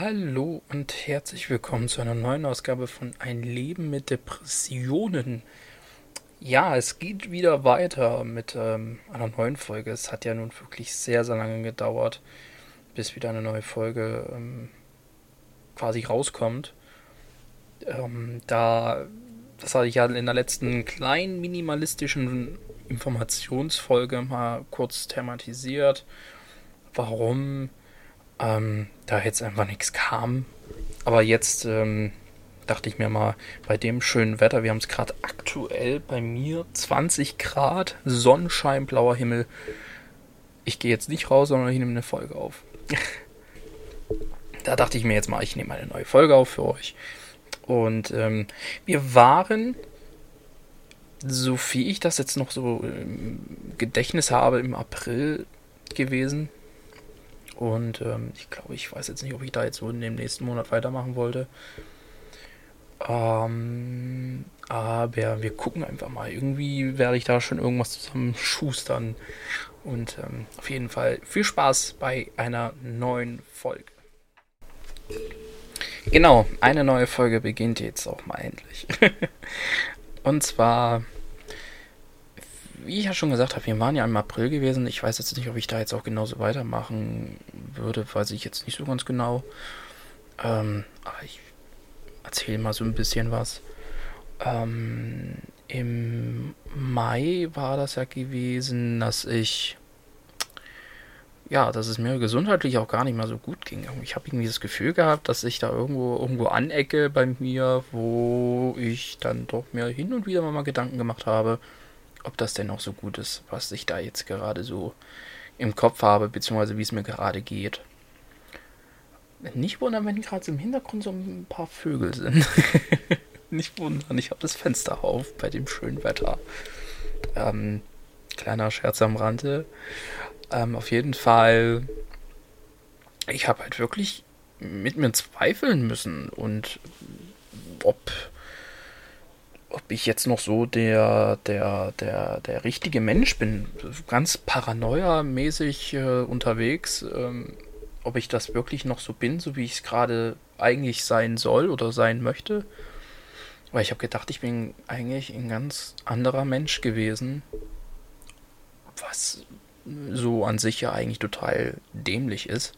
Hallo und herzlich willkommen zu einer neuen Ausgabe von Ein Leben mit Depressionen. Ja, es geht wieder weiter mit ähm, einer neuen Folge. Es hat ja nun wirklich sehr, sehr lange gedauert, bis wieder eine neue Folge ähm, quasi rauskommt. Ähm, da, das hatte ich ja in der letzten kleinen minimalistischen Informationsfolge mal kurz thematisiert, warum ähm, da jetzt einfach nichts kam. Aber jetzt ähm, dachte ich mir mal, bei dem schönen Wetter, wir haben es gerade aktuell bei mir 20 Grad, Sonnenschein, blauer Himmel. Ich gehe jetzt nicht raus, sondern ich nehme eine Folge auf. da dachte ich mir jetzt mal, ich nehme eine neue Folge auf für euch. Und ähm, wir waren, so wie ich das jetzt noch so im Gedächtnis habe, im April gewesen. Und ähm, ich glaube, ich weiß jetzt nicht, ob ich da jetzt so in dem nächsten Monat weitermachen wollte. Ähm, aber wir gucken einfach mal. Irgendwie werde ich da schon irgendwas zusammen schustern. Und ähm, auf jeden Fall viel Spaß bei einer neuen Folge. Genau, eine neue Folge beginnt jetzt auch mal endlich. Und zwar wie ich ja schon gesagt habe, wir waren ja im April gewesen. Ich weiß jetzt nicht, ob ich da jetzt auch genauso weitermachen würde, weiß ich jetzt nicht so ganz genau. Ähm, aber ich erzähle mal so ein bisschen was. Ähm, Im Mai war das ja gewesen, dass ich ja, dass es mir gesundheitlich auch gar nicht mehr so gut ging. Ich habe irgendwie das Gefühl gehabt, dass ich da irgendwo irgendwo anecke bei mir, wo ich dann doch mir hin und wieder mal Gedanken gemacht habe, ob das denn auch so gut ist, was ich da jetzt gerade so im Kopf habe, beziehungsweise wie es mir gerade geht. Nicht wundern, wenn gerade so im Hintergrund so ein paar Vögel sind. Nicht wundern, ich habe das Fenster auf bei dem schönen Wetter. Ähm, kleiner Scherz am Rande. Ähm, auf jeden Fall, ich habe halt wirklich mit mir zweifeln müssen und ob ich jetzt noch so der, der, der, der richtige Mensch bin, ganz paranoia-mäßig äh, unterwegs, ähm, ob ich das wirklich noch so bin, so wie ich es gerade eigentlich sein soll oder sein möchte. Weil ich habe gedacht, ich bin eigentlich ein ganz anderer Mensch gewesen, was so an sich ja eigentlich total dämlich ist.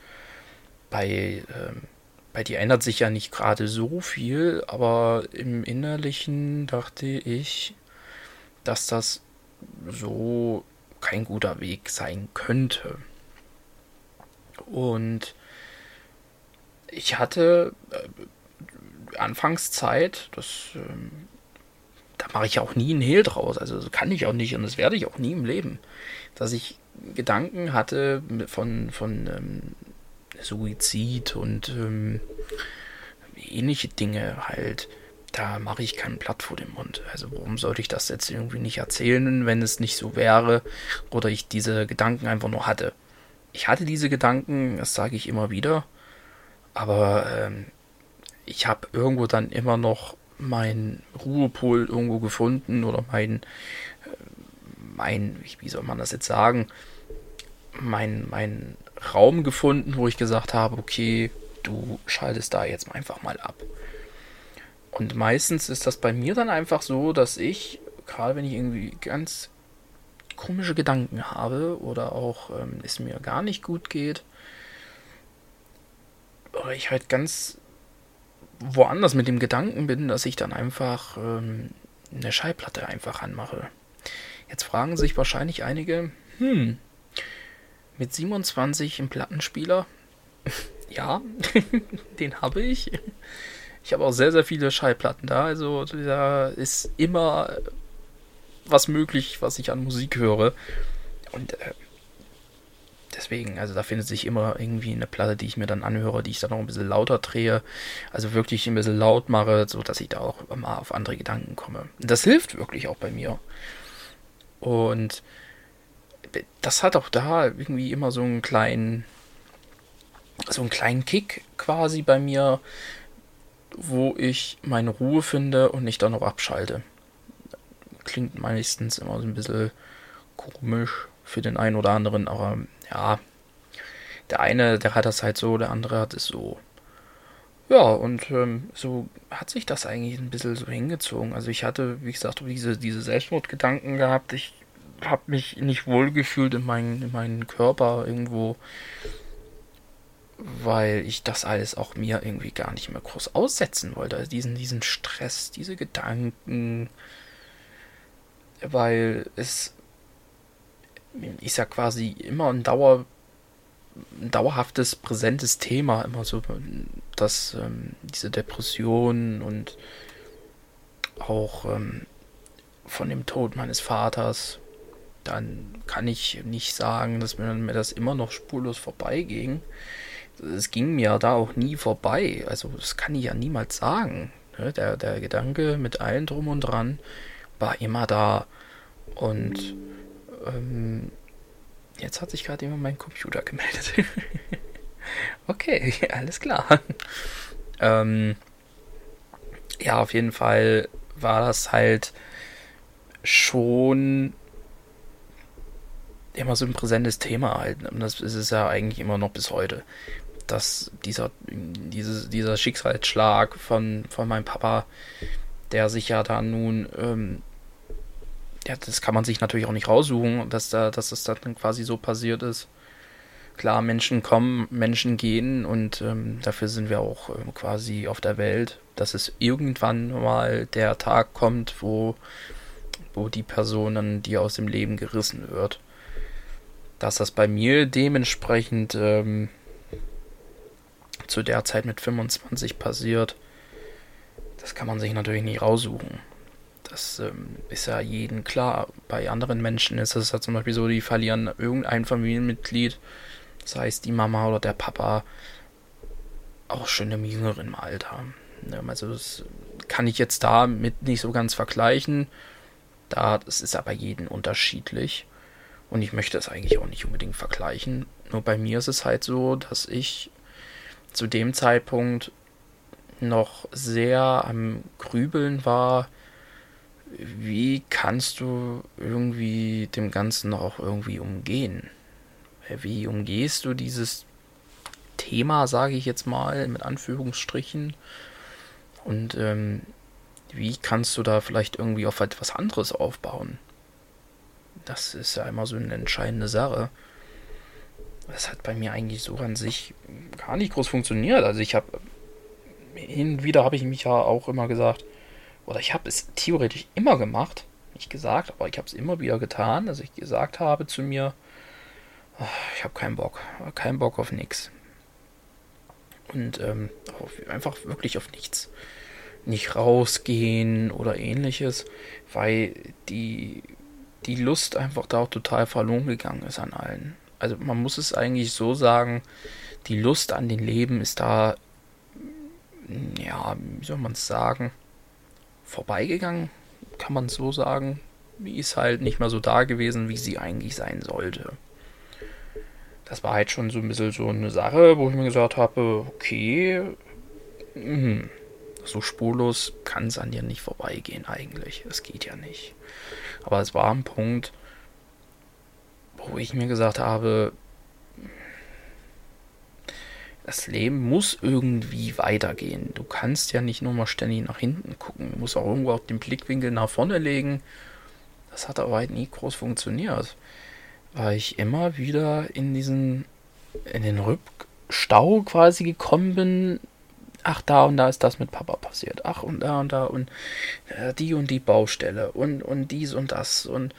Bei ähm, bei dir ändert sich ja nicht gerade so viel, aber im Innerlichen dachte ich, dass das so kein guter Weg sein könnte. Und ich hatte äh, Anfangszeit, das, äh, da mache ich auch nie einen Hehl draus, also kann ich auch nicht und das werde ich auch nie im Leben, dass ich Gedanken hatte von, von ähm, Suizid und ähm, ähnliche Dinge halt. Da mache ich kein Blatt vor dem Mund. Also warum sollte ich das jetzt irgendwie nicht erzählen, wenn es nicht so wäre oder ich diese Gedanken einfach nur hatte. Ich hatte diese Gedanken, das sage ich immer wieder, aber ähm, ich habe irgendwo dann immer noch meinen Ruhepol irgendwo gefunden oder mein, äh, mein, wie soll man das jetzt sagen, mein, mein Raum gefunden, wo ich gesagt habe, okay, du schaltest da jetzt einfach mal ab. Und meistens ist das bei mir dann einfach so, dass ich, gerade wenn ich irgendwie ganz komische Gedanken habe oder auch ähm, es mir gar nicht gut geht, oder ich halt ganz woanders mit dem Gedanken bin, dass ich dann einfach ähm, eine Schallplatte einfach anmache. Jetzt fragen sich wahrscheinlich einige, hm, mit 27 im Plattenspieler. ja, den habe ich. Ich habe auch sehr, sehr viele Schallplatten da. Also da ist immer was möglich, was ich an Musik höre. Und äh, deswegen, also da findet sich immer irgendwie eine Platte, die ich mir dann anhöre, die ich dann noch ein bisschen lauter drehe. Also wirklich ein bisschen laut mache, so dass ich da auch mal auf andere Gedanken komme. Das hilft wirklich auch bei mir. Und das hat auch da irgendwie immer so einen kleinen, so einen kleinen Kick quasi bei mir, wo ich meine Ruhe finde und nicht dann noch abschalte. Klingt meistens immer so ein bisschen komisch für den einen oder anderen, aber ja, der eine, der hat das halt so, der andere hat es so. Ja, und ähm, so hat sich das eigentlich ein bisschen so hingezogen. Also ich hatte, wie gesagt, diese, diese Selbstmordgedanken gehabt. Ich habe mich nicht wohlgefühlt in, mein, in meinen Körper irgendwo, weil ich das alles auch mir irgendwie gar nicht mehr groß aussetzen wollte. Also diesen, diesen Stress, diese Gedanken, weil es ist ja quasi immer ein Dauer ein dauerhaftes, präsentes Thema, immer so, dass ähm, diese Depression und auch ähm, von dem Tod meines Vaters, dann kann ich nicht sagen, dass mir, mir das immer noch spurlos vorbeiging. Es ging mir da auch nie vorbei. Also das kann ich ja niemals sagen. Ne? Der, der Gedanke mit allen drum und dran war immer da. Und ähm, Jetzt hat sich gerade jemand mein Computer gemeldet. okay, alles klar. ähm, ja, auf jeden Fall war das halt schon immer so ein präsentes Thema halt. Und das ist es ja eigentlich immer noch bis heute. Dass dieser, dieses, dieser Schicksalsschlag von, von meinem Papa, der sich ja da nun ähm, ja, das kann man sich natürlich auch nicht raussuchen, dass da, dass das dann quasi so passiert ist. Klar, Menschen kommen, Menschen gehen und ähm, dafür sind wir auch ähm, quasi auf der Welt, dass es irgendwann mal der Tag kommt, wo, wo die Person dann die aus dem Leben gerissen wird. Dass das bei mir dementsprechend ähm, zu der Zeit mit 25 passiert, das kann man sich natürlich nicht raussuchen. Das ähm, ist ja jedem klar. Bei anderen Menschen ist es ja zum Beispiel so, die verlieren irgendein Familienmitglied, sei es die Mama oder der Papa, auch schon im jüngeren Alter. Also das kann ich jetzt damit nicht so ganz vergleichen. Da, das ist aber jeden unterschiedlich. Und ich möchte es eigentlich auch nicht unbedingt vergleichen. Nur bei mir ist es halt so, dass ich zu dem Zeitpunkt noch sehr am Grübeln war, wie kannst du irgendwie dem Ganzen auch irgendwie umgehen? Wie umgehst du dieses Thema, sage ich jetzt mal, mit Anführungsstrichen? Und ähm, wie kannst du da vielleicht irgendwie auf etwas anderes aufbauen? Das ist ja immer so eine entscheidende Sache. Das hat bei mir eigentlich so an sich gar nicht groß funktioniert. Also ich habe hin und wieder habe ich mich ja auch immer gesagt, oder ich habe es theoretisch immer gemacht, nicht gesagt, aber ich habe es immer wieder getan, dass ich gesagt habe zu mir, ah, ich habe keinen Bock, keinen Bock auf nichts. Und ähm, einfach wirklich auf nichts. Nicht rausgehen oder ähnliches, weil die, die Lust einfach da auch total verloren gegangen ist an allen. Also man muss es eigentlich so sagen, die Lust an den Leben ist da, ja, wie soll man es sagen, vorbeigegangen, kann man so sagen. Die ist halt nicht mehr so da gewesen, wie sie eigentlich sein sollte. Das war halt schon so ein bisschen so eine Sache, wo ich mir gesagt habe, okay, mh, so spurlos kann es an dir nicht vorbeigehen eigentlich. Es geht ja nicht. Aber es war ein Punkt, wo ich mir gesagt habe, das Leben muss irgendwie weitergehen. Du kannst ja nicht nur mal ständig nach hinten gucken. Du musst auch irgendwo auch den Blickwinkel nach vorne legen. Das hat aber halt nie groß funktioniert. Weil ich immer wieder in diesen, in den Rückstau quasi gekommen bin. Ach, da und da ist das mit Papa passiert. Ach, und da und da und äh, die und die Baustelle und, und dies und das und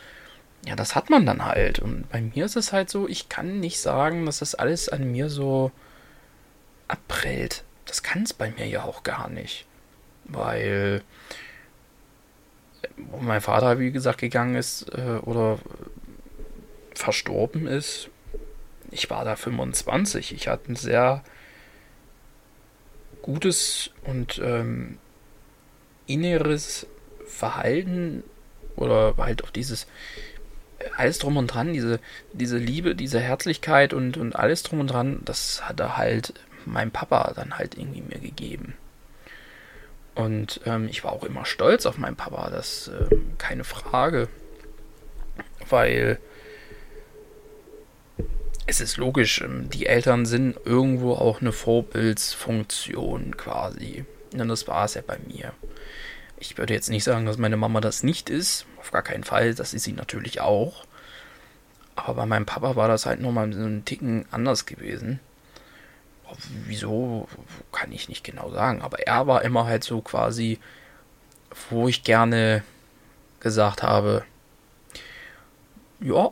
ja, das hat man dann halt. Und bei mir ist es halt so, ich kann nicht sagen, dass das alles an mir so abprellt. Das kann es bei mir ja auch gar nicht. Weil wo mein Vater, wie gesagt, gegangen ist äh, oder verstorben ist, ich war da 25. Ich hatte ein sehr gutes und ähm, inneres Verhalten oder halt auch dieses alles drum und dran, diese, diese Liebe, diese Herzlichkeit und, und alles drum und dran, das hat er halt mein Papa dann halt irgendwie mir gegeben. Und ähm, ich war auch immer stolz auf meinen Papa, das ähm, keine Frage. Weil es ist logisch, ähm, die Eltern sind irgendwo auch eine Vorbildsfunktion quasi. Und das war es ja bei mir. Ich würde jetzt nicht sagen, dass meine Mama das nicht ist. Auf gar keinen Fall. Das ist sie natürlich auch. Aber bei meinem Papa war das halt nochmal so einen Ticken anders gewesen. Wieso, kann ich nicht genau sagen. Aber er war immer halt so quasi, wo ich gerne gesagt habe, ja,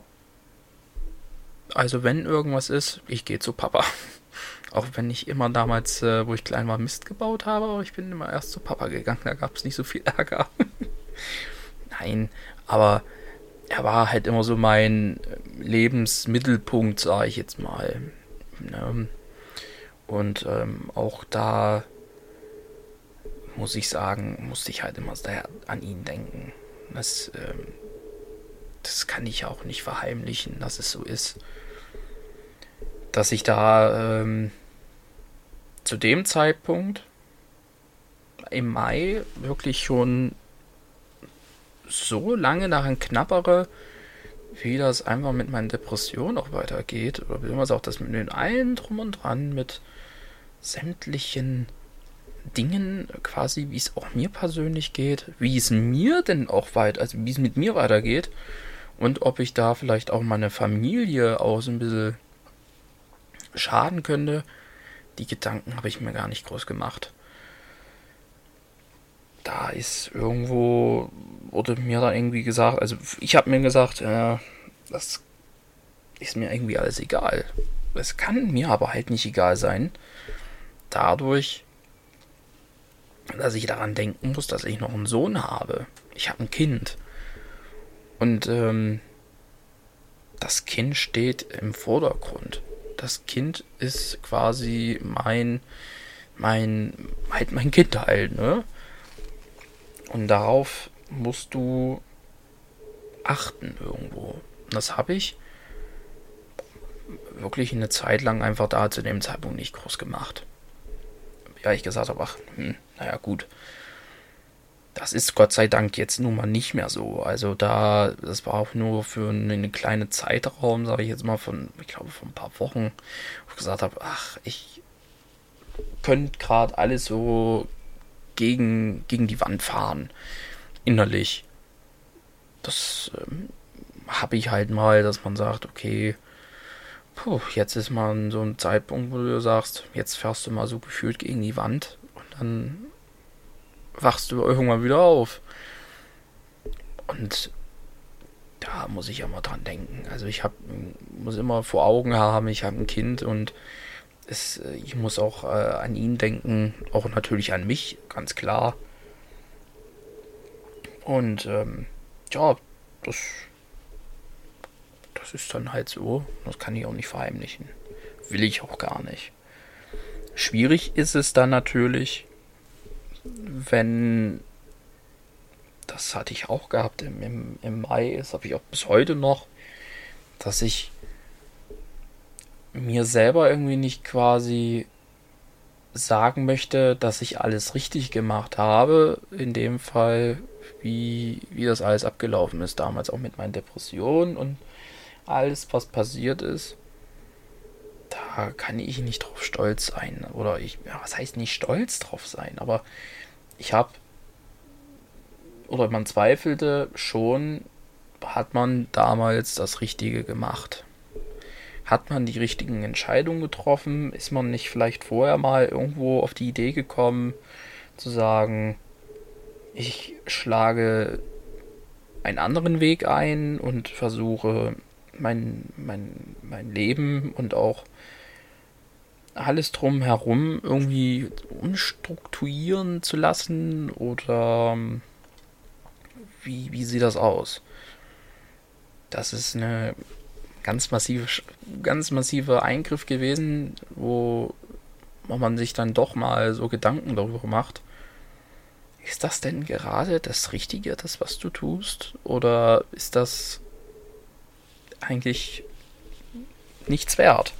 also wenn irgendwas ist, ich gehe zu Papa. Auch wenn ich immer damals, äh, wo ich klein war, Mist gebaut habe, aber ich bin immer erst zu Papa gegangen, da gab es nicht so viel Ärger. Nein, aber er war halt immer so mein Lebensmittelpunkt, sage ich jetzt mal. Ne? Und ähm, auch da muss ich sagen, musste ich halt immer an ihn denken. Das, ähm, das kann ich auch nicht verheimlichen, dass es so ist. Dass ich da ähm, zu dem Zeitpunkt im Mai wirklich schon so lange daran knappere, wie das einfach mit meinen Depressionen auch weitergeht. Oder beziehungsweise auch das mit den allen drum und dran, mit sämtlichen Dingen quasi, wie es auch mir persönlich geht, wie es mir denn auch weit, also wie es mit mir weitergeht und ob ich da vielleicht auch meine Familie aus ein bisschen schaden könnte. Die Gedanken habe ich mir gar nicht groß gemacht. Da ist irgendwo, wurde mir da irgendwie gesagt, also ich habe mir gesagt, äh, das ist mir irgendwie alles egal. Es kann mir aber halt nicht egal sein. Dadurch, dass ich daran denken muss, dass ich noch einen Sohn habe. Ich habe ein Kind. Und ähm, das Kind steht im Vordergrund. Das Kind ist quasi mein, mein, halt mein Kind halt, ne? Und darauf musst du achten irgendwo. Das habe ich wirklich eine Zeit lang einfach da zu dem Zeitpunkt nicht groß gemacht. Ja, ich gesagt habe, ach, hm, naja, gut. Das ist Gott sei Dank jetzt nun mal nicht mehr so. Also da, das war auch nur für eine kleine Zeitraum, sage ich jetzt mal, von, ich glaube, von ein paar Wochen, wo ich gesagt habe, ach, ich könnte gerade alles so gegen, gegen die Wand fahren. Innerlich. Das ähm, habe ich halt mal, dass man sagt, okay, puh, jetzt ist mal so ein Zeitpunkt, wo du sagst, jetzt fährst du mal so gefühlt gegen die Wand und dann wachst du irgendwann wieder auf. Und da muss ich mal dran denken. Also ich hab, muss immer vor Augen haben, ich habe ein Kind und es, ich muss auch äh, an ihn denken, auch natürlich an mich, ganz klar. Und ähm, ja, das, das ist dann halt so. Das kann ich auch nicht verheimlichen. Will ich auch gar nicht. Schwierig ist es dann natürlich, wenn das hatte ich auch gehabt im, im, im Mai, das habe ich auch bis heute noch, dass ich mir selber irgendwie nicht quasi sagen möchte, dass ich alles richtig gemacht habe, in dem Fall, wie, wie das alles abgelaufen ist, damals auch mit meinen Depressionen und alles, was passiert ist da kann ich nicht drauf stolz sein. Oder ich, ja, was heißt nicht stolz drauf sein, aber ich habe, oder man zweifelte schon, hat man damals das Richtige gemacht? Hat man die richtigen Entscheidungen getroffen? Ist man nicht vielleicht vorher mal irgendwo auf die Idee gekommen, zu sagen, ich schlage einen anderen Weg ein und versuche mein, mein, mein Leben und auch alles drumherum irgendwie umstrukturieren zu lassen oder ähm, wie, wie sieht das aus? Das ist eine ganz massive, ganz massive Eingriff gewesen, wo man sich dann doch mal so Gedanken darüber macht. Ist das denn gerade das Richtige, das was du tust? Oder ist das eigentlich nichts wert?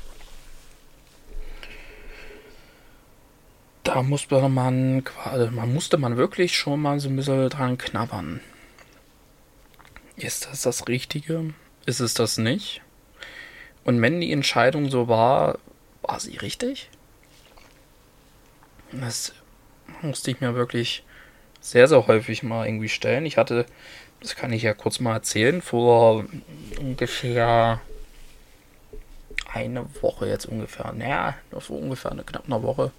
da musste man, man musste man wirklich schon mal so ein bisschen dran knabbern. Ist das das Richtige? Ist es das nicht? Und wenn die Entscheidung so war, war sie richtig? Das musste ich mir wirklich sehr, sehr häufig mal irgendwie stellen. Ich hatte, das kann ich ja kurz mal erzählen, vor ungefähr eine Woche jetzt ungefähr, naja, vor ungefähr eine knapp eine Woche,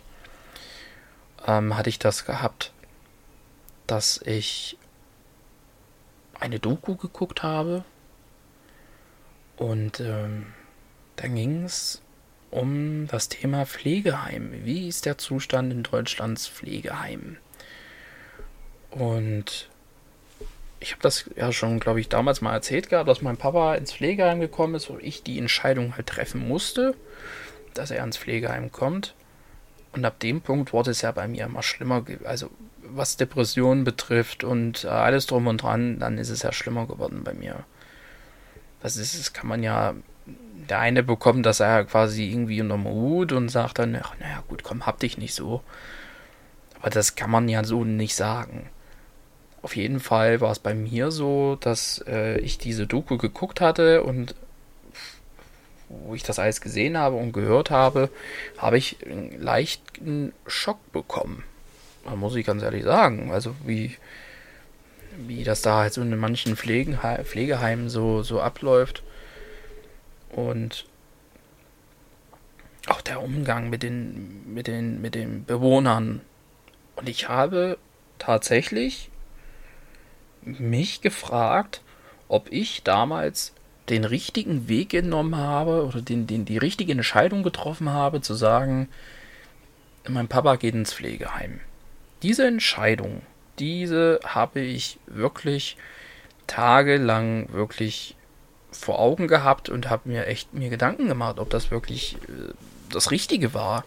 ähm, hatte ich das gehabt, dass ich eine Doku geguckt habe und ähm, dann ging es um das Thema Pflegeheim. Wie ist der Zustand in Deutschlands Pflegeheimen? Und ich habe das ja schon, glaube ich, damals mal erzählt gehabt, dass mein Papa ins Pflegeheim gekommen ist und ich die Entscheidung halt treffen musste, dass er ins Pflegeheim kommt. Und ab dem Punkt wurde es ja bei mir immer schlimmer. Also was Depressionen betrifft und äh, alles drum und dran, dann ist es ja schlimmer geworden bei mir. Das ist, das kann man ja. Der eine bekommt das ja quasi irgendwie unter dem Hut und sagt dann, ach, naja, gut, komm, hab dich nicht so. Aber das kann man ja so nicht sagen. Auf jeden Fall war es bei mir so, dass äh, ich diese Doku geguckt hatte und wo ich das alles gesehen habe und gehört habe, habe ich einen leichten Schock bekommen. Da muss ich ganz ehrlich sagen. Also wie, wie das da halt so in manchen Pflegehe Pflegeheimen so, so abläuft. Und auch der Umgang mit den, mit den, mit den Bewohnern. Und ich habe tatsächlich mich gefragt, ob ich damals den richtigen Weg genommen habe oder den, den, die richtige Entscheidung getroffen habe, zu sagen, mein Papa geht ins Pflegeheim. Diese Entscheidung, diese habe ich wirklich tagelang wirklich vor Augen gehabt und habe mir echt mir Gedanken gemacht, ob das wirklich äh, das Richtige war.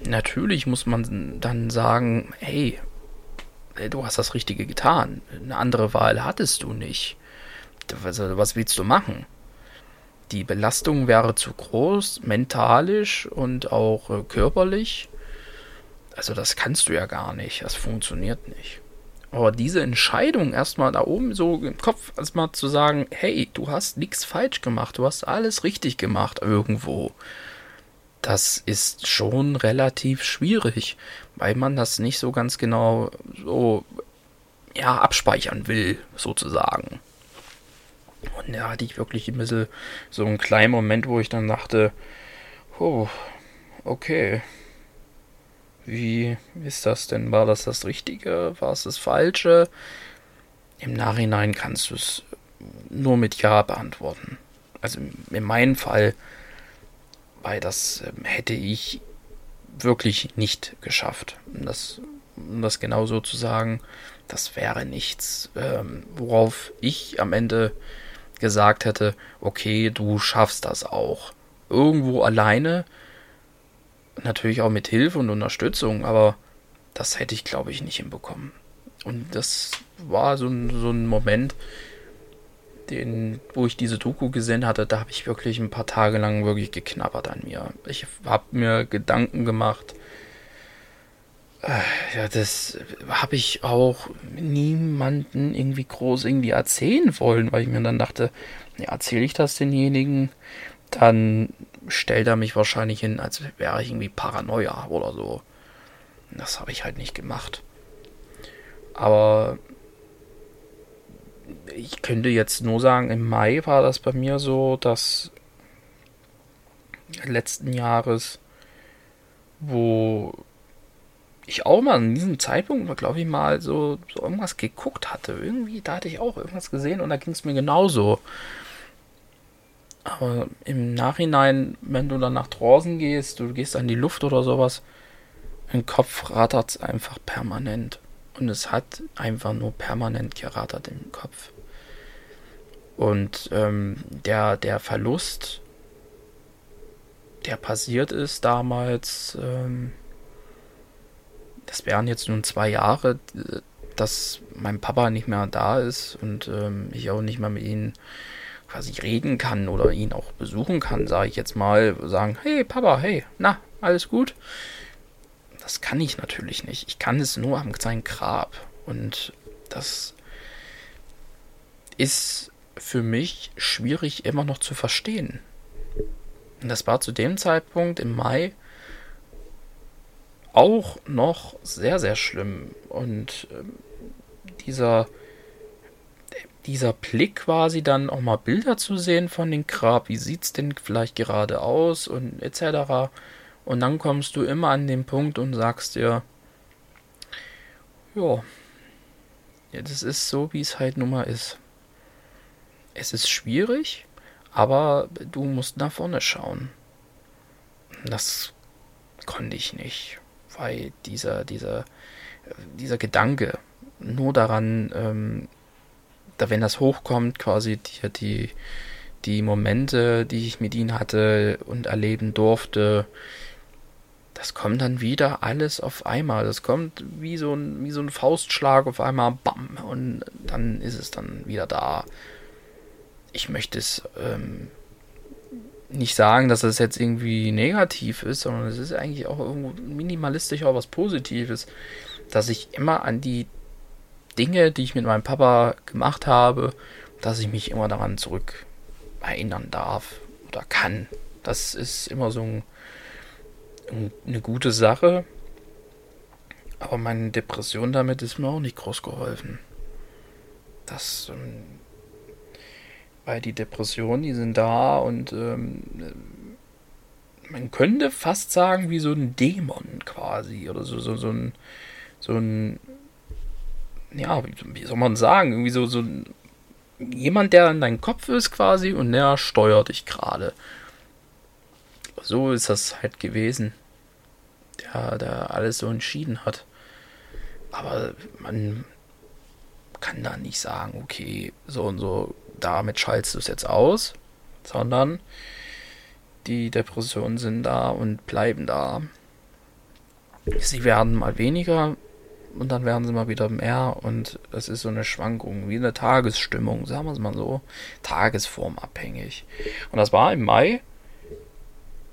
Natürlich muss man dann sagen, hey, du hast das Richtige getan. Eine andere Wahl hattest du nicht. Was, was willst du machen? Die Belastung wäre zu groß, mentalisch und auch äh, körperlich. Also das kannst du ja gar nicht. Das funktioniert nicht. Aber diese Entscheidung erstmal da oben so im Kopf erstmal zu sagen, hey, du hast nichts falsch gemacht, du hast alles richtig gemacht irgendwo. Das ist schon relativ schwierig, weil man das nicht so ganz genau so ja abspeichern will, sozusagen. Und da hatte ich wirklich ein bisschen so einen kleinen Moment, wo ich dann dachte, oh, okay, wie ist das denn? War das das Richtige? War es das Falsche? Im Nachhinein kannst du es nur mit Ja beantworten. Also in meinem Fall, weil das ähm, hätte ich wirklich nicht geschafft. Das, um das genau so zu sagen, das wäre nichts, ähm, worauf ich am Ende gesagt hätte, okay, du schaffst das auch. Irgendwo alleine Natürlich auch mit Hilfe und Unterstützung, aber das hätte ich, glaube ich, nicht hinbekommen. Und das war so ein, so ein Moment, den, wo ich diese Doku gesehen hatte, da habe ich wirklich ein paar Tage lang wirklich geknabbert an mir. Ich habe mir Gedanken gemacht. Äh, ja, das habe ich auch niemanden irgendwie groß irgendwie erzählen wollen, weil ich mir dann dachte, ja, erzähle ich das denjenigen, dann stellt er mich wahrscheinlich hin, als wäre ich irgendwie Paranoia oder so. Das habe ich halt nicht gemacht. Aber ich könnte jetzt nur sagen, im Mai war das bei mir so, dass letzten Jahres, wo ich auch mal an diesem Zeitpunkt, glaube ich, mal so, so irgendwas geguckt hatte. Irgendwie, da hatte ich auch irgendwas gesehen und da ging es mir genauso. Aber im Nachhinein, wenn du dann nach draußen gehst, du gehst an die Luft oder sowas, im Kopf rattert es einfach permanent. Und es hat einfach nur permanent gerattert im Kopf. Und ähm, der, der Verlust, der passiert ist damals, ähm, das wären jetzt nun zwei Jahre, dass mein Papa nicht mehr da ist und ähm, ich auch nicht mehr mit ihm quasi reden kann oder ihn auch besuchen kann, sage ich jetzt mal, sagen, hey Papa, hey, na, alles gut? Das kann ich natürlich nicht. Ich kann es nur am seinem Grab. Und das ist für mich schwierig immer noch zu verstehen. Und das war zu dem Zeitpunkt im Mai auch noch sehr, sehr schlimm. Und ähm, dieser, dieser Blick quasi dann auch mal Bilder zu sehen von dem Grab, wie sieht es denn vielleicht gerade aus und etc. Und dann kommst du immer an den Punkt und sagst dir, ja, das ist so, wie es halt nun mal ist. Es ist schwierig, aber du musst nach vorne schauen. Das konnte ich nicht, weil dieser, dieser, dieser Gedanke nur daran, ähm, da wenn das hochkommt, quasi die, die, die Momente, die ich mit ihnen hatte und erleben durfte, das kommt dann wieder alles auf einmal. Das kommt wie so ein, wie so ein Faustschlag auf einmal, bam, und dann ist es dann wieder da. Ich möchte es ähm, nicht sagen, dass es jetzt irgendwie negativ ist, sondern es ist eigentlich auch irgendwo minimalistisch auch was Positives, dass ich immer an die Dinge, die ich mit meinem Papa gemacht habe, dass ich mich immer daran zurück erinnern darf oder kann. Das ist immer so ein eine gute Sache. Aber meine Depression damit ist mir auch nicht groß geholfen. Das, ähm, weil die Depressionen, die sind da und ähm, man könnte fast sagen, wie so ein Dämon quasi. Oder so, so, so ein, so ein, ja, wie, soll man sagen, irgendwie so, so ein, jemand, der in deinem Kopf ist quasi und der steuert dich gerade. So ist das halt gewesen der, der alles so entschieden hat. Aber man kann da nicht sagen, okay, so und so, damit schaltest du es jetzt aus, sondern die Depressionen sind da und bleiben da. Sie werden mal weniger und dann werden sie mal wieder mehr und es ist so eine Schwankung, wie eine Tagesstimmung, sagen wir es mal so, tagesformabhängig. Und das war im Mai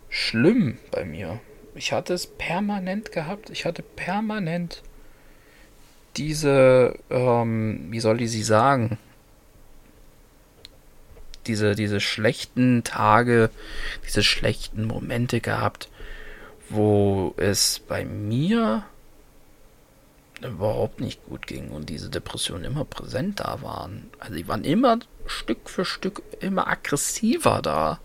schlimm bei mir. Ich hatte es permanent gehabt. Ich hatte permanent diese, ähm, wie soll ich sie sagen? Diese, diese schlechten Tage, diese schlechten Momente gehabt, wo es bei mir überhaupt nicht gut ging und diese Depressionen immer präsent da waren. Also die waren immer Stück für Stück immer aggressiver da.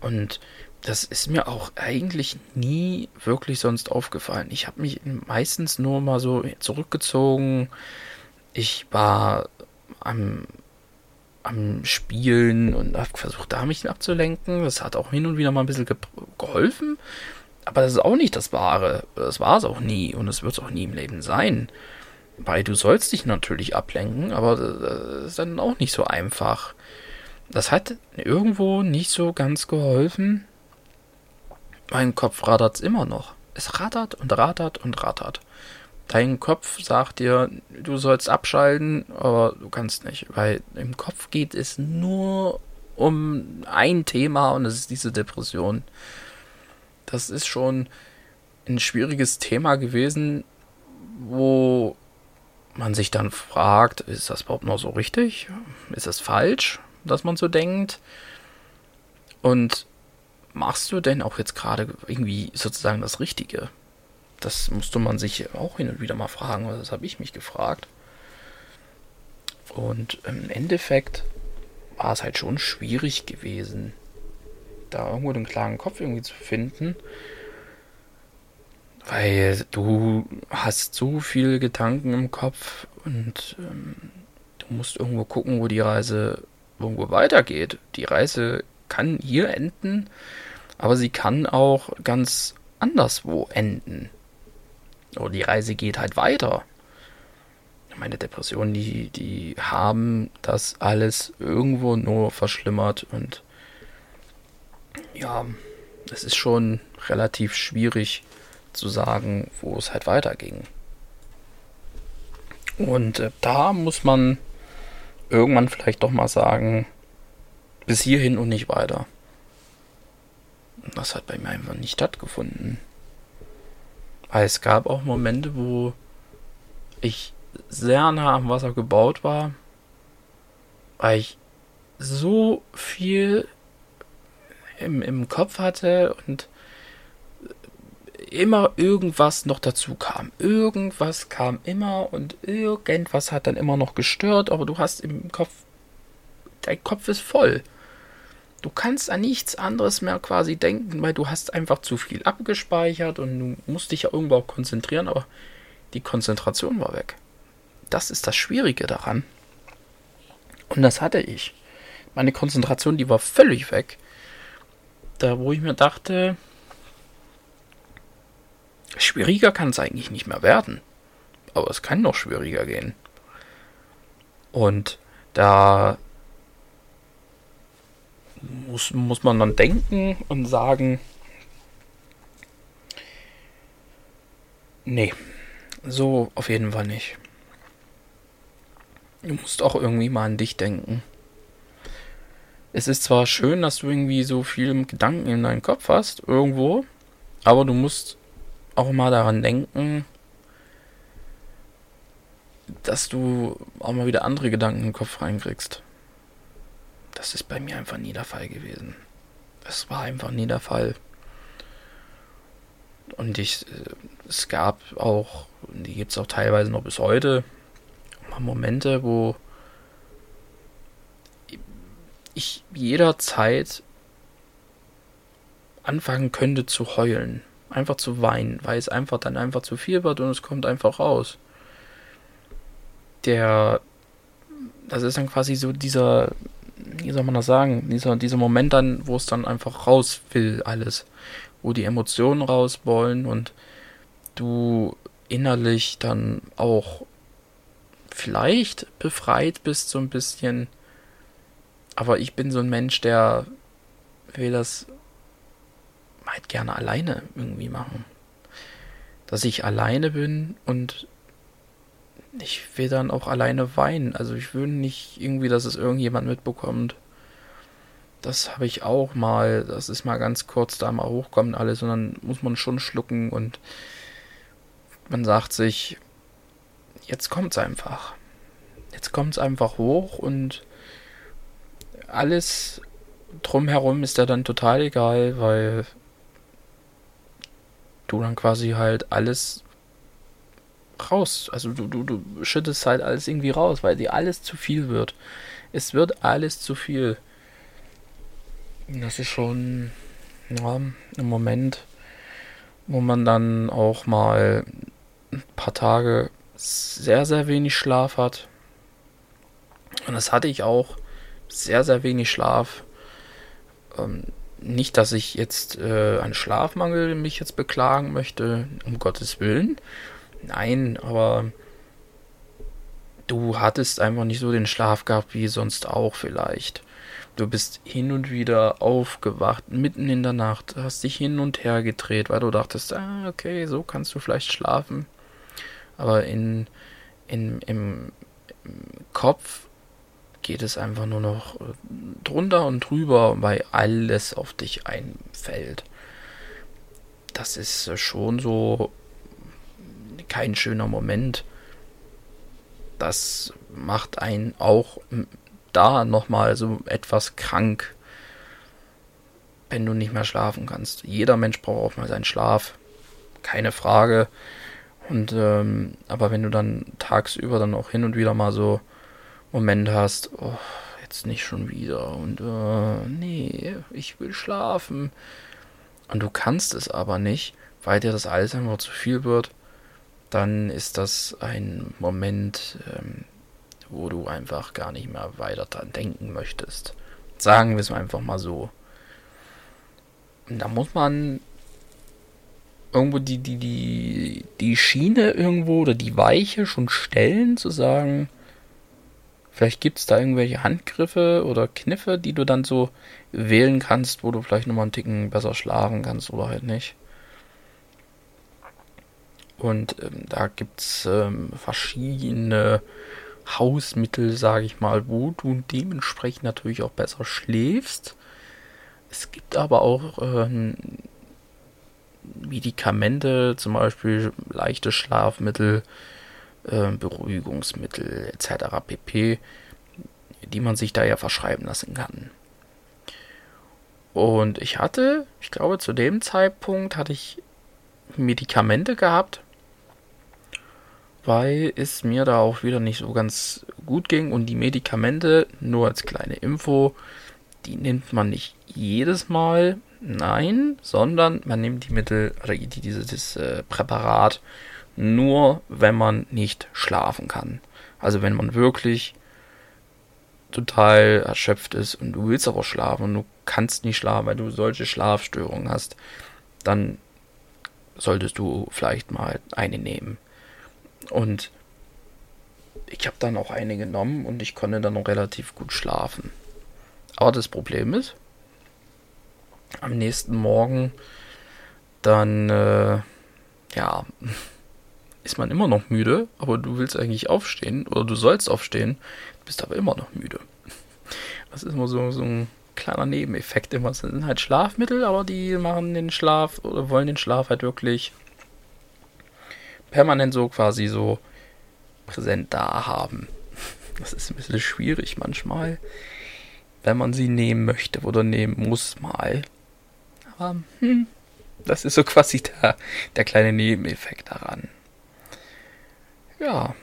Und das ist mir auch eigentlich nie wirklich sonst aufgefallen. Ich habe mich meistens nur mal so zurückgezogen. Ich war am, am Spielen und habe versucht, da mich abzulenken. Das hat auch hin und wieder mal ein bisschen ge geholfen. Aber das ist auch nicht das Wahre. Das war es auch nie und es wird es auch nie im Leben sein. Weil du sollst dich natürlich ablenken, aber das ist dann auch nicht so einfach. Das hat irgendwo nicht so ganz geholfen. Mein Kopf rattert immer noch. Es rattert und rattert und rattert. Dein Kopf sagt dir, du sollst abschalten, aber du kannst nicht, weil im Kopf geht es nur um ein Thema und es ist diese Depression. Das ist schon ein schwieriges Thema gewesen, wo man sich dann fragt, ist das überhaupt noch so richtig? Ist das falsch, dass man so denkt? Und machst du denn auch jetzt gerade irgendwie sozusagen das Richtige? Das musste man sich auch hin und wieder mal fragen, das habe ich mich gefragt. Und im Endeffekt war es halt schon schwierig gewesen, da irgendwo den klaren Kopf irgendwie zu finden. Weil du hast so viele Gedanken im Kopf und ähm, du musst irgendwo gucken, wo die Reise irgendwo weitergeht. Die Reise kann hier enden, aber sie kann auch ganz anderswo enden. Oder die Reise geht halt weiter. Meine Depressionen, die, die haben das alles irgendwo nur verschlimmert und ja, es ist schon relativ schwierig zu sagen, wo es halt weiterging. Und äh, da muss man irgendwann vielleicht doch mal sagen, bis hierhin und nicht weiter. Das hat bei mir einfach nicht stattgefunden. Weil es gab auch Momente, wo ich sehr nah am Wasser gebaut war. weil ich so viel im, im Kopf hatte und immer irgendwas noch dazu kam. Irgendwas kam immer und irgendwas hat dann immer noch gestört, aber du hast im Kopf, dein Kopf ist voll. Du kannst an nichts anderes mehr quasi denken, weil du hast einfach zu viel abgespeichert und du musst dich ja irgendwo auch konzentrieren, aber die Konzentration war weg. Das ist das Schwierige daran. Und das hatte ich. Meine Konzentration, die war völlig weg. Da, wo ich mir dachte, schwieriger kann es eigentlich nicht mehr werden. Aber es kann noch schwieriger gehen. Und da muss, muss man dann denken und sagen, nee, so auf jeden Fall nicht. Du musst auch irgendwie mal an dich denken. Es ist zwar schön, dass du irgendwie so viel Gedanken in deinem Kopf hast, irgendwo, aber du musst auch mal daran denken, dass du auch mal wieder andere Gedanken in den Kopf reinkriegst. Das ist bei mir einfach nie der Fall gewesen. Das war einfach nie der Fall. Und ich, äh, es gab auch, die gibt es auch teilweise noch bis heute, Momente, wo ich jederzeit anfangen könnte zu heulen. Einfach zu weinen, weil es einfach dann einfach zu viel wird und es kommt einfach raus. Der, das ist dann quasi so dieser, wie soll man das sagen, dieser, dieser Moment dann, wo es dann einfach raus will, alles. Wo die Emotionen raus wollen und du innerlich dann auch vielleicht befreit bist, so ein bisschen. Aber ich bin so ein Mensch, der will das halt gerne alleine irgendwie machen. Dass ich alleine bin und ich will dann auch alleine weinen. Also ich will nicht irgendwie, dass es irgendjemand mitbekommt. Das habe ich auch mal. Das ist mal ganz kurz da mal hochkommen alles und dann muss man schon schlucken und man sagt sich, jetzt kommt's einfach. Jetzt kommt's einfach hoch und alles drumherum ist ja dann total egal, weil du dann quasi halt alles raus. Also du, du, du schüttest halt alles irgendwie raus, weil dir alles zu viel wird. Es wird alles zu viel. Das ist schon ja, ein Moment, wo man dann auch mal ein paar Tage sehr, sehr wenig Schlaf hat. Und das hatte ich auch. Sehr, sehr wenig Schlaf. Ähm, nicht, dass ich jetzt äh, einen Schlafmangel mich jetzt beklagen möchte, um Gottes Willen. Nein, aber du hattest einfach nicht so den Schlaf gehabt wie sonst auch vielleicht. Du bist hin und wieder aufgewacht, mitten in der Nacht, hast dich hin und her gedreht, weil du dachtest, ah, okay, so kannst du vielleicht schlafen. Aber in, in, im, im Kopf geht es einfach nur noch drunter und drüber, weil alles auf dich einfällt. Das ist schon so kein schöner Moment. Das macht einen auch da nochmal so etwas krank, wenn du nicht mehr schlafen kannst. Jeder Mensch braucht auch mal seinen Schlaf, keine Frage. Und ähm, aber wenn du dann tagsüber dann auch hin und wieder mal so Moment hast, oh, jetzt nicht schon wieder und uh, nee, ich will schlafen. Und du kannst es aber nicht, weil dir das alles einfach zu viel wird, dann ist das ein Moment, ähm, wo du einfach gar nicht mehr weiter dran denken möchtest. Sagen wir es einfach mal so. Und da muss man irgendwo die, die, die, die Schiene irgendwo oder die Weiche schon stellen, zu sagen, Vielleicht gibt es da irgendwelche Handgriffe oder Kniffe, die du dann so wählen kannst, wo du vielleicht nochmal einen Ticken besser schlafen kannst oder halt nicht. Und ähm, da gibt es ähm, verschiedene Hausmittel, sage ich mal, wo du dementsprechend natürlich auch besser schläfst. Es gibt aber auch ähm, Medikamente, zum Beispiel leichte Schlafmittel, äh, Beruhigungsmittel etc. pp. die man sich da ja verschreiben lassen kann. Und ich hatte, ich glaube, zu dem Zeitpunkt hatte ich Medikamente gehabt, weil es mir da auch wieder nicht so ganz gut ging. Und die Medikamente, nur als kleine Info, die nimmt man nicht jedes Mal, nein, sondern man nimmt die Mittel oder dieses äh, Präparat nur, wenn man nicht schlafen kann. Also wenn man wirklich total erschöpft ist und du willst aber schlafen und du kannst nicht schlafen, weil du solche Schlafstörungen hast, dann solltest du vielleicht mal eine nehmen. Und ich habe dann auch eine genommen und ich konnte dann noch relativ gut schlafen. Aber das Problem ist, am nächsten Morgen dann, äh, ja, ist man immer noch müde, aber du willst eigentlich aufstehen oder du sollst aufstehen, bist aber immer noch müde. Das ist immer so, so ein kleiner Nebeneffekt immer. Das sind halt Schlafmittel, aber die machen den Schlaf oder wollen den Schlaf halt wirklich permanent so quasi so präsent da haben. Das ist ein bisschen schwierig manchmal, wenn man sie nehmen möchte oder nehmen muss mal. Aber hm, das ist so quasi der, der kleine Nebeneffekt daran. Ja,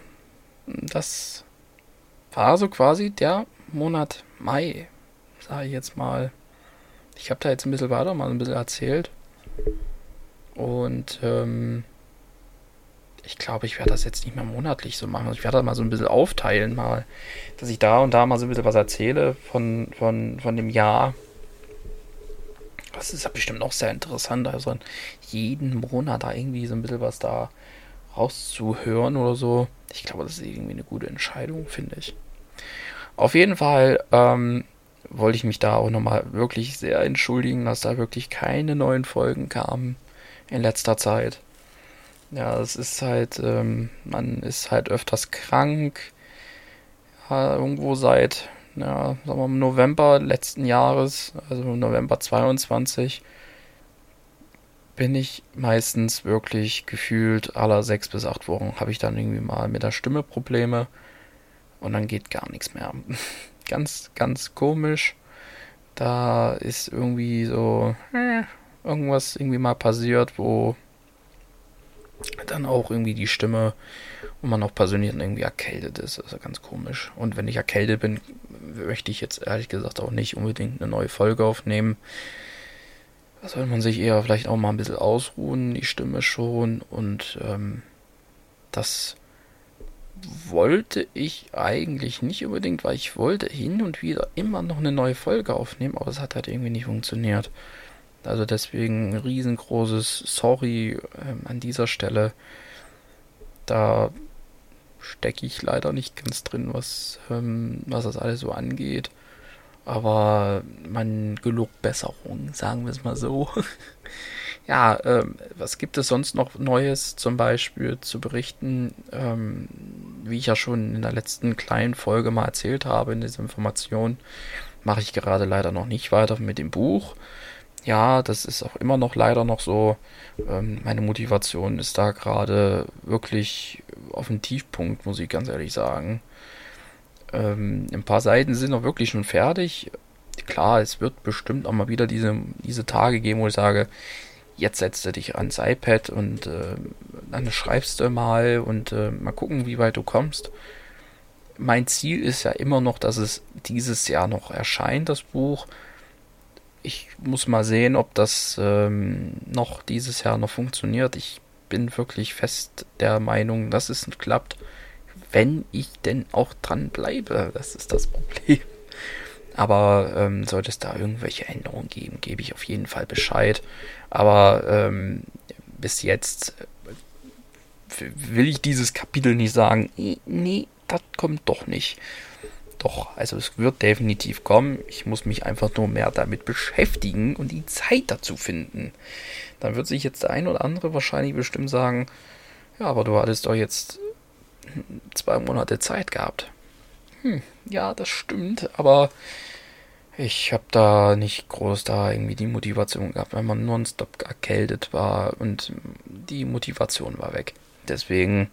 das war so quasi der Monat Mai, sage ich jetzt mal. Ich habe da jetzt ein bisschen weiter mal ein bisschen erzählt. Und ähm, ich glaube, ich werde das jetzt nicht mehr monatlich so machen. Ich werde das mal so ein bisschen aufteilen, mal, dass ich da und da mal so ein bisschen was erzähle von, von, von dem Jahr. Das ist ja bestimmt auch sehr interessant. Also jeden Monat da irgendwie so ein bisschen was da rauszuhören oder so. Ich glaube, das ist irgendwie eine gute Entscheidung, finde ich. Auf jeden Fall ähm, wollte ich mich da auch nochmal wirklich sehr entschuldigen, dass da wirklich keine neuen Folgen kamen in letzter Zeit. Ja, es ist halt, ähm, man ist halt öfters krank. Ja, irgendwo seit, ja, sagen wir November letzten Jahres, also November 22, bin ich meistens wirklich gefühlt aller sechs bis acht Wochen habe ich dann irgendwie mal mit der Stimme Probleme und dann geht gar nichts mehr. ganz, ganz komisch. Da ist irgendwie so äh, irgendwas irgendwie mal passiert, wo dann auch irgendwie die Stimme und man auch persönlich dann irgendwie erkältet ist. Das ist ja ganz komisch. Und wenn ich erkältet bin, möchte ich jetzt ehrlich gesagt auch nicht unbedingt eine neue Folge aufnehmen. Da soll man sich eher vielleicht auch mal ein bisschen ausruhen, die Stimme schon. Und ähm, das wollte ich eigentlich nicht unbedingt, weil ich wollte hin und wieder immer noch eine neue Folge aufnehmen, aber es hat halt irgendwie nicht funktioniert. Also deswegen ein riesengroßes Sorry ähm, an dieser Stelle. Da stecke ich leider nicht ganz drin, was, ähm, was das alles so angeht. Aber man gelobt Besserung, sagen wir es mal so. ja, ähm, was gibt es sonst noch Neues zum Beispiel zu berichten? Ähm, wie ich ja schon in der letzten kleinen Folge mal erzählt habe, in dieser Information, mache ich gerade leider noch nicht weiter mit dem Buch ja, das ist auch immer noch leider noch so. Ähm, meine Motivation ist da gerade wirklich auf dem Tiefpunkt, muss ich ganz ehrlich sagen. Ähm, ein paar Seiten sind noch wirklich schon fertig. Klar, es wird bestimmt auch mal wieder diese, diese Tage geben, wo ich sage, jetzt setzt du dich ans iPad und äh, dann schreibst du mal und äh, mal gucken, wie weit du kommst. Mein Ziel ist ja immer noch, dass es dieses Jahr noch erscheint, das Buch ich muss mal sehen, ob das ähm, noch dieses Jahr noch funktioniert. Ich bin wirklich fest der Meinung, dass es klappt, wenn ich denn auch dran bleibe. Das ist das Problem. Aber ähm, sollte es da irgendwelche Änderungen geben, gebe ich auf jeden Fall Bescheid. Aber ähm, bis jetzt äh, will ich dieses Kapitel nicht sagen, nee, das kommt doch nicht. Doch, also es wird definitiv kommen. Ich muss mich einfach nur mehr damit beschäftigen und die Zeit dazu finden. Dann wird sich jetzt der ein oder andere wahrscheinlich bestimmt sagen, ja, aber du hattest doch jetzt zwei Monate Zeit gehabt. Hm, ja, das stimmt, aber ich habe da nicht groß da irgendwie die Motivation gehabt, weil man nonstop erkältet war und die Motivation war weg. Deswegen,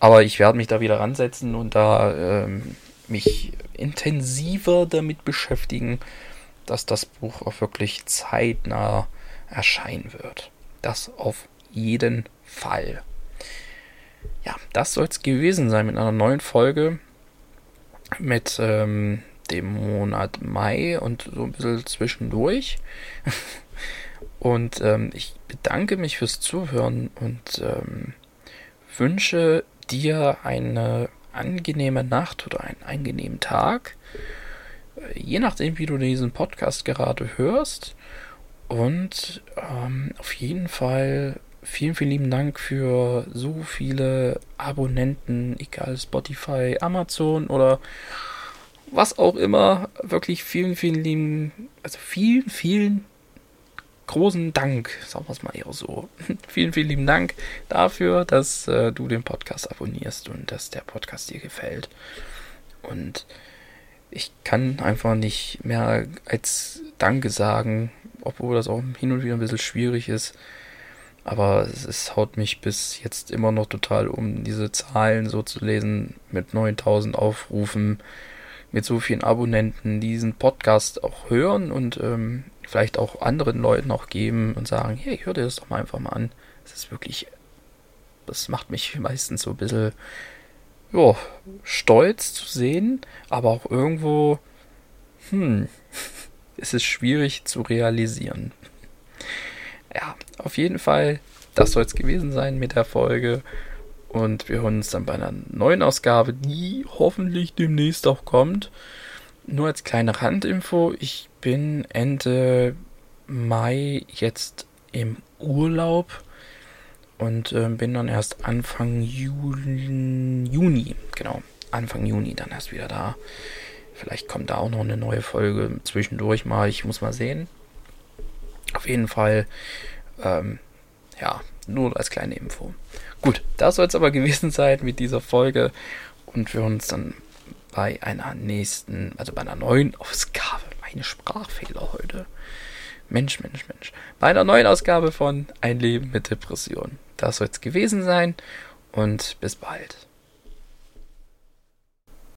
aber ich werde mich da wieder ransetzen und da ähm, mich intensiver damit beschäftigen, dass das Buch auch wirklich zeitnah erscheinen wird. Das auf jeden Fall. Ja, das soll es gewesen sein mit einer neuen Folge mit ähm, dem Monat Mai und so ein bisschen zwischendurch. und ähm, ich bedanke mich fürs Zuhören und ähm, wünsche dir eine angenehme Nacht oder einen angenehmen Tag. Je nachdem, wie du diesen Podcast gerade hörst. Und ähm, auf jeden Fall vielen, vielen lieben Dank für so viele Abonnenten, egal Spotify, Amazon oder was auch immer. Wirklich vielen, vielen lieben, also vielen, vielen großen Dank, sagen wir es mal eher so. vielen, vielen lieben Dank dafür, dass äh, du den Podcast abonnierst und dass der Podcast dir gefällt. Und ich kann einfach nicht mehr als Danke sagen, obwohl das auch hin und wieder ein bisschen schwierig ist. Aber es, es haut mich bis jetzt immer noch total um, diese Zahlen so zu lesen mit 9000 Aufrufen, mit so vielen Abonnenten, die diesen Podcast auch hören und ähm, vielleicht auch anderen Leuten auch geben und sagen, hey, hör dir das doch mal einfach mal an. Es ist wirklich, das macht mich meistens so ein bisschen, ja, stolz zu sehen, aber auch irgendwo, hm, es ist schwierig zu realisieren. Ja, auf jeden Fall, das soll es gewesen sein mit der Folge. Und wir hören uns dann bei einer neuen Ausgabe, die hoffentlich demnächst auch kommt. Nur als kleine Randinfo, ich bin Ende Mai jetzt im Urlaub und äh, bin dann erst Anfang Juli, Juni, genau, Anfang Juni dann erst wieder da. Vielleicht kommt da auch noch eine neue Folge zwischendurch mal, ich muss mal sehen. Auf jeden Fall, ähm, ja, nur als kleine Info. Gut, das soll es aber gewesen sein mit dieser Folge und wir uns dann bei einer nächsten, also bei einer neuen Ausgabe. Meine Sprachfehler heute. Mensch, Mensch, Mensch. Bei einer neuen Ausgabe von Ein Leben mit Depression. Das soll es gewesen sein und bis bald.